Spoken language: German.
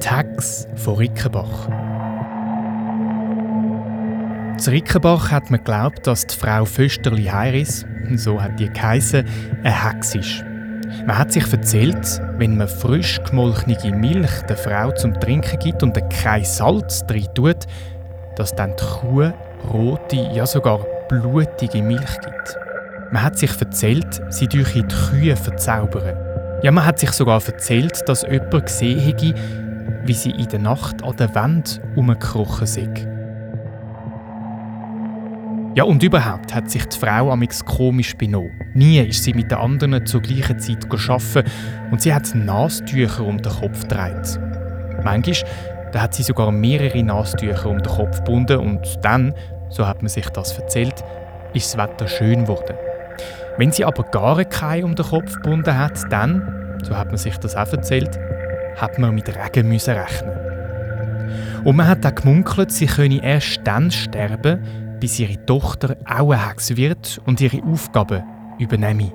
Tags von Rickenbach. Zu Rickenbach hat man geglaubt, dass die Frau Fösterli Heiris, so hat die geheissen, eine Hex ist. Man hat sich erzählt, wenn man frisch gemolchene Milch der Frau zum Trinken gibt und kein Salz drin tut, dass dann die Kuh rote, ja sogar blutige Milch gibt. Man hat sich erzählt, sie durch die Kühe verzaubern. Ja, man hat sich sogar erzählt, dass jemand gesehen hätte, wie sie in der Nacht an der Wand umgekrochen sind. Ja, und überhaupt hat sich die Frau amix komisch benommen. Nie ist sie mit den anderen zur gleichen Zeit arbeiten und sie hat Nastücher um den Kopf gedreht. Manchmal da hat sie sogar mehrere Nastücher um den Kopf gebunden und dann, so hat man sich das erzählt, ist das Wetter schön geworden. Wenn sie aber gar keine um den Kopf gebunden hat, dann, so hat man sich das auch erzählt, hat man mit Regen müssen rechnen. Und man hat auch gemunkelt, sie könne erst dann sterben, bis ihre Tochter auch eine Hex wird und ihre Aufgaben übernehme.